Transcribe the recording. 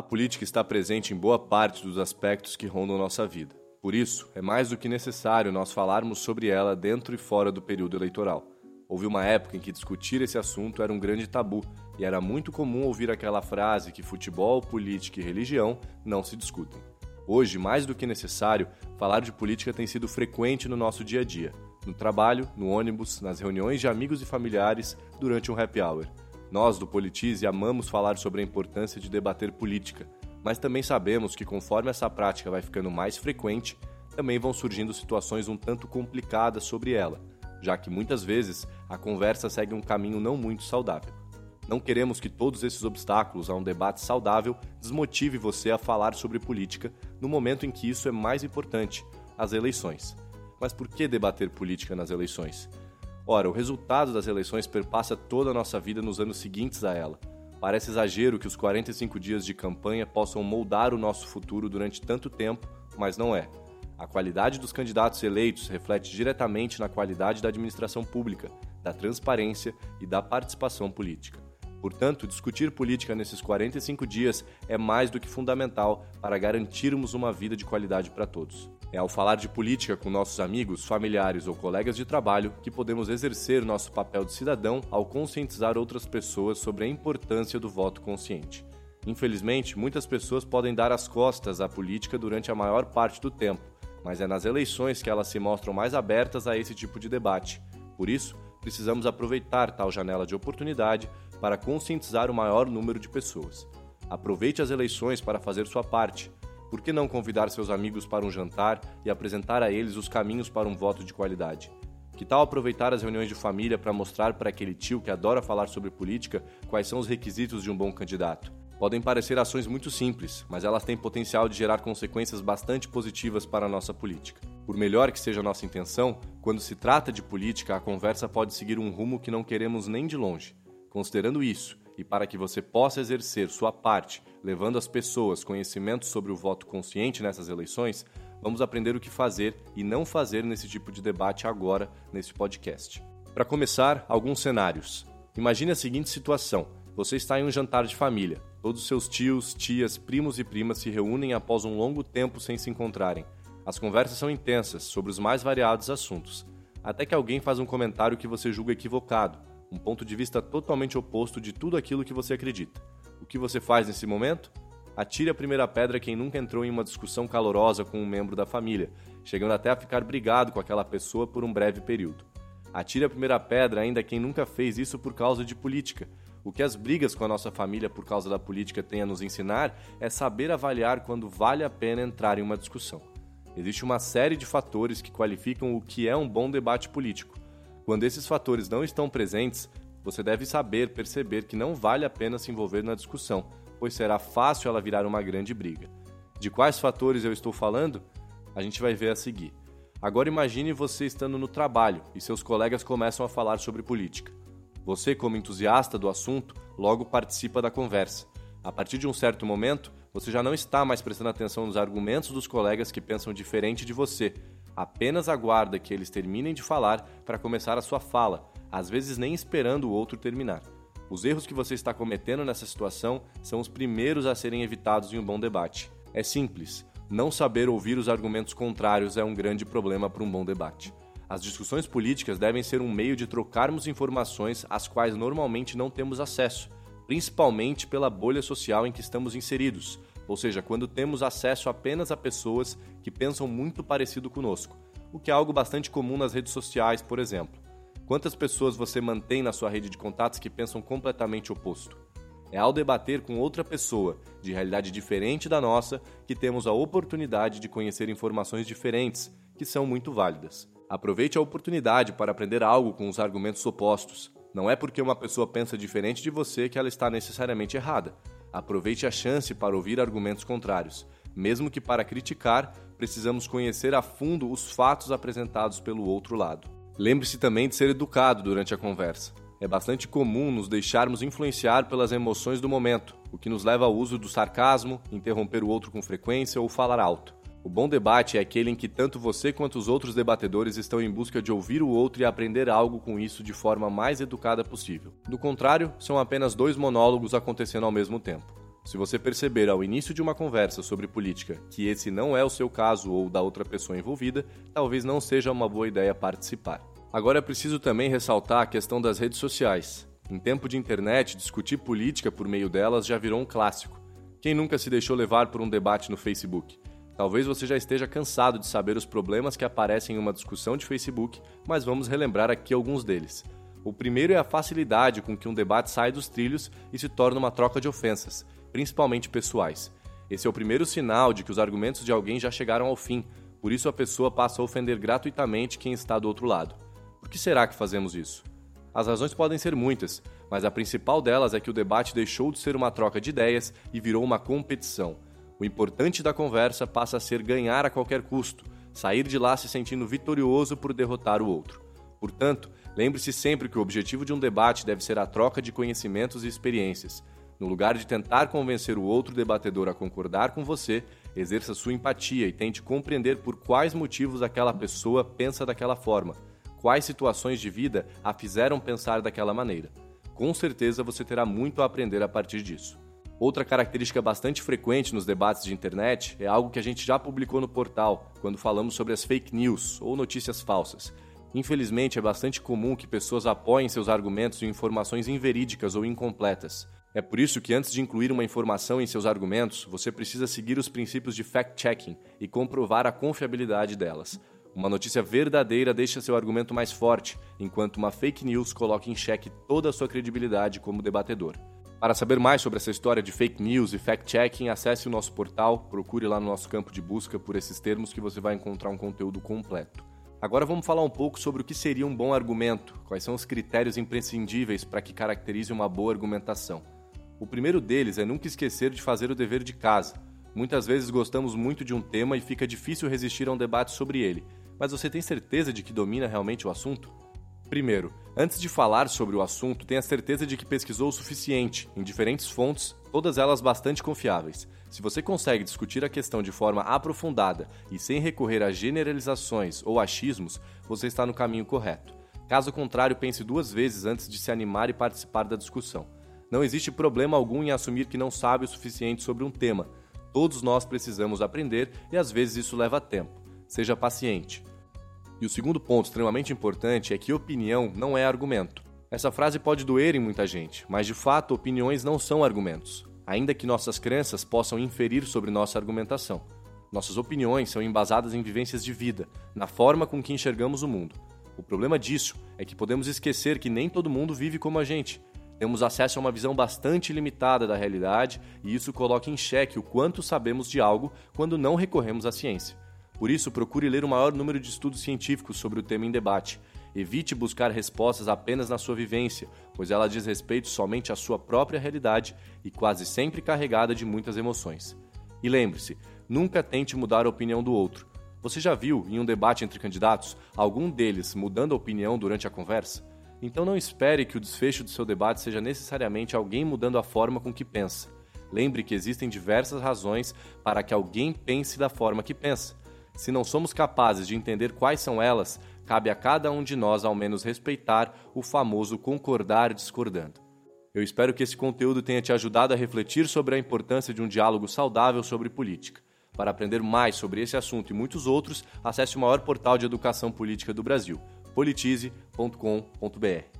A política está presente em boa parte dos aspectos que rondam nossa vida. Por isso, é mais do que necessário nós falarmos sobre ela dentro e fora do período eleitoral. Houve uma época em que discutir esse assunto era um grande tabu e era muito comum ouvir aquela frase que futebol, política e religião não se discutem. Hoje, mais do que necessário, falar de política tem sido frequente no nosso dia a dia, no trabalho, no ônibus, nas reuniões de amigos e familiares, durante um happy hour. Nós, do Politize, amamos falar sobre a importância de debater política, mas também sabemos que conforme essa prática vai ficando mais frequente, também vão surgindo situações um tanto complicadas sobre ela, já que muitas vezes a conversa segue um caminho não muito saudável. Não queremos que todos esses obstáculos a um debate saudável desmotive você a falar sobre política no momento em que isso é mais importante, as eleições. Mas por que debater política nas eleições? Ora, o resultado das eleições perpassa toda a nossa vida nos anos seguintes a ela. Parece exagero que os 45 dias de campanha possam moldar o nosso futuro durante tanto tempo, mas não é. A qualidade dos candidatos eleitos reflete diretamente na qualidade da administração pública, da transparência e da participação política. Portanto, discutir política nesses 45 dias é mais do que fundamental para garantirmos uma vida de qualidade para todos. É ao falar de política com nossos amigos, familiares ou colegas de trabalho que podemos exercer nosso papel de cidadão ao conscientizar outras pessoas sobre a importância do voto consciente. Infelizmente, muitas pessoas podem dar as costas à política durante a maior parte do tempo, mas é nas eleições que elas se mostram mais abertas a esse tipo de debate. Por isso, precisamos aproveitar tal janela de oportunidade para conscientizar o maior número de pessoas. Aproveite as eleições para fazer sua parte. Por que não convidar seus amigos para um jantar e apresentar a eles os caminhos para um voto de qualidade? Que tal aproveitar as reuniões de família para mostrar para aquele tio que adora falar sobre política quais são os requisitos de um bom candidato? Podem parecer ações muito simples, mas elas têm potencial de gerar consequências bastante positivas para a nossa política. Por melhor que seja a nossa intenção, quando se trata de política, a conversa pode seguir um rumo que não queremos nem de longe. Considerando isso, e para que você possa exercer sua parte, levando às pessoas conhecimento sobre o voto consciente nessas eleições, vamos aprender o que fazer e não fazer nesse tipo de debate agora, nesse podcast. Para começar, alguns cenários. Imagine a seguinte situação: você está em um jantar de família. Todos seus tios, tias, primos e primas se reúnem após um longo tempo sem se encontrarem. As conversas são intensas sobre os mais variados assuntos, até que alguém faz um comentário que você julga equivocado um ponto de vista totalmente oposto de tudo aquilo que você acredita. O que você faz nesse momento? Atire a primeira pedra quem nunca entrou em uma discussão calorosa com um membro da família, chegando até a ficar brigado com aquela pessoa por um breve período. Atire a primeira pedra ainda quem nunca fez isso por causa de política. O que as brigas com a nossa família por causa da política têm a nos ensinar é saber avaliar quando vale a pena entrar em uma discussão. Existe uma série de fatores que qualificam o que é um bom debate político. Quando esses fatores não estão presentes, você deve saber perceber que não vale a pena se envolver na discussão, pois será fácil ela virar uma grande briga. De quais fatores eu estou falando? A gente vai ver a seguir. Agora imagine você estando no trabalho e seus colegas começam a falar sobre política. Você, como entusiasta do assunto, logo participa da conversa. A partir de um certo momento, você já não está mais prestando atenção nos argumentos dos colegas que pensam diferente de você, Apenas aguarda que eles terminem de falar para começar a sua fala, às vezes nem esperando o outro terminar. Os erros que você está cometendo nessa situação são os primeiros a serem evitados em um bom debate. É simples, não saber ouvir os argumentos contrários é um grande problema para um bom debate. As discussões políticas devem ser um meio de trocarmos informações às quais normalmente não temos acesso, principalmente pela bolha social em que estamos inseridos, ou seja, quando temos acesso apenas a pessoas que pensam muito parecido conosco, o que é algo bastante comum nas redes sociais, por exemplo. Quantas pessoas você mantém na sua rede de contatos que pensam completamente oposto? É ao debater com outra pessoa, de realidade diferente da nossa, que temos a oportunidade de conhecer informações diferentes, que são muito válidas. Aproveite a oportunidade para aprender algo com os argumentos opostos. Não é porque uma pessoa pensa diferente de você que ela está necessariamente errada. Aproveite a chance para ouvir argumentos contrários. Mesmo que para criticar, precisamos conhecer a fundo os fatos apresentados pelo outro lado. Lembre-se também de ser educado durante a conversa. É bastante comum nos deixarmos influenciar pelas emoções do momento, o que nos leva ao uso do sarcasmo, interromper o outro com frequência ou falar alto. O bom debate é aquele em que tanto você quanto os outros debatedores estão em busca de ouvir o outro e aprender algo com isso de forma mais educada possível. Do contrário, são apenas dois monólogos acontecendo ao mesmo tempo. Se você perceber ao início de uma conversa sobre política que esse não é o seu caso ou da outra pessoa envolvida, talvez não seja uma boa ideia participar. Agora é preciso também ressaltar a questão das redes sociais. Em tempo de internet, discutir política por meio delas já virou um clássico. Quem nunca se deixou levar por um debate no Facebook? Talvez você já esteja cansado de saber os problemas que aparecem em uma discussão de Facebook, mas vamos relembrar aqui alguns deles. O primeiro é a facilidade com que um debate sai dos trilhos e se torna uma troca de ofensas principalmente pessoais. Esse é o primeiro sinal de que os argumentos de alguém já chegaram ao fim, por isso a pessoa passa a ofender gratuitamente quem está do outro lado. Por que será que fazemos isso? As razões podem ser muitas, mas a principal delas é que o debate deixou de ser uma troca de ideias e virou uma competição. O importante da conversa passa a ser ganhar a qualquer custo, sair de lá se sentindo vitorioso por derrotar o outro. Portanto, lembre-se sempre que o objetivo de um debate deve ser a troca de conhecimentos e experiências. No lugar de tentar convencer o outro debatedor a concordar com você, exerça sua empatia e tente compreender por quais motivos aquela pessoa pensa daquela forma, quais situações de vida a fizeram pensar daquela maneira. Com certeza você terá muito a aprender a partir disso. Outra característica bastante frequente nos debates de internet é algo que a gente já publicou no portal, quando falamos sobre as fake news ou notícias falsas. Infelizmente, é bastante comum que pessoas apoiem seus argumentos em informações inverídicas ou incompletas. É por isso que antes de incluir uma informação em seus argumentos, você precisa seguir os princípios de fact-checking e comprovar a confiabilidade delas. Uma notícia verdadeira deixa seu argumento mais forte, enquanto uma fake news coloca em xeque toda a sua credibilidade como debatedor. Para saber mais sobre essa história de fake news e fact-checking, acesse o nosso portal, procure lá no nosso campo de busca por esses termos que você vai encontrar um conteúdo completo. Agora vamos falar um pouco sobre o que seria um bom argumento, quais são os critérios imprescindíveis para que caracterize uma boa argumentação. O primeiro deles é nunca esquecer de fazer o dever de casa. Muitas vezes gostamos muito de um tema e fica difícil resistir a um debate sobre ele, mas você tem certeza de que domina realmente o assunto? Primeiro, antes de falar sobre o assunto, tenha certeza de que pesquisou o suficiente, em diferentes fontes, todas elas bastante confiáveis. Se você consegue discutir a questão de forma aprofundada e sem recorrer a generalizações ou achismos, você está no caminho correto. Caso contrário, pense duas vezes antes de se animar e participar da discussão. Não existe problema algum em assumir que não sabe o suficiente sobre um tema. Todos nós precisamos aprender e às vezes isso leva tempo. Seja paciente. E o segundo ponto extremamente importante é que opinião não é argumento. Essa frase pode doer em muita gente, mas de fato opiniões não são argumentos, ainda que nossas crenças possam inferir sobre nossa argumentação. Nossas opiniões são embasadas em vivências de vida, na forma com que enxergamos o mundo. O problema disso é que podemos esquecer que nem todo mundo vive como a gente temos acesso a uma visão bastante limitada da realidade e isso coloca em xeque o quanto sabemos de algo quando não recorremos à ciência. Por isso, procure ler o maior número de estudos científicos sobre o tema em debate. Evite buscar respostas apenas na sua vivência, pois ela diz respeito somente à sua própria realidade e quase sempre carregada de muitas emoções. E lembre-se, nunca tente mudar a opinião do outro. Você já viu, em um debate entre candidatos, algum deles mudando a opinião durante a conversa? Então não espere que o desfecho do seu debate seja necessariamente alguém mudando a forma com que pensa. Lembre que existem diversas razões para que alguém pense da forma que pensa. Se não somos capazes de entender quais são elas, cabe a cada um de nós ao menos respeitar o famoso concordar discordando. Eu espero que esse conteúdo tenha te ajudado a refletir sobre a importância de um diálogo saudável sobre política. Para aprender mais sobre esse assunto e muitos outros, acesse o maior portal de educação política do Brasil politize.com.br.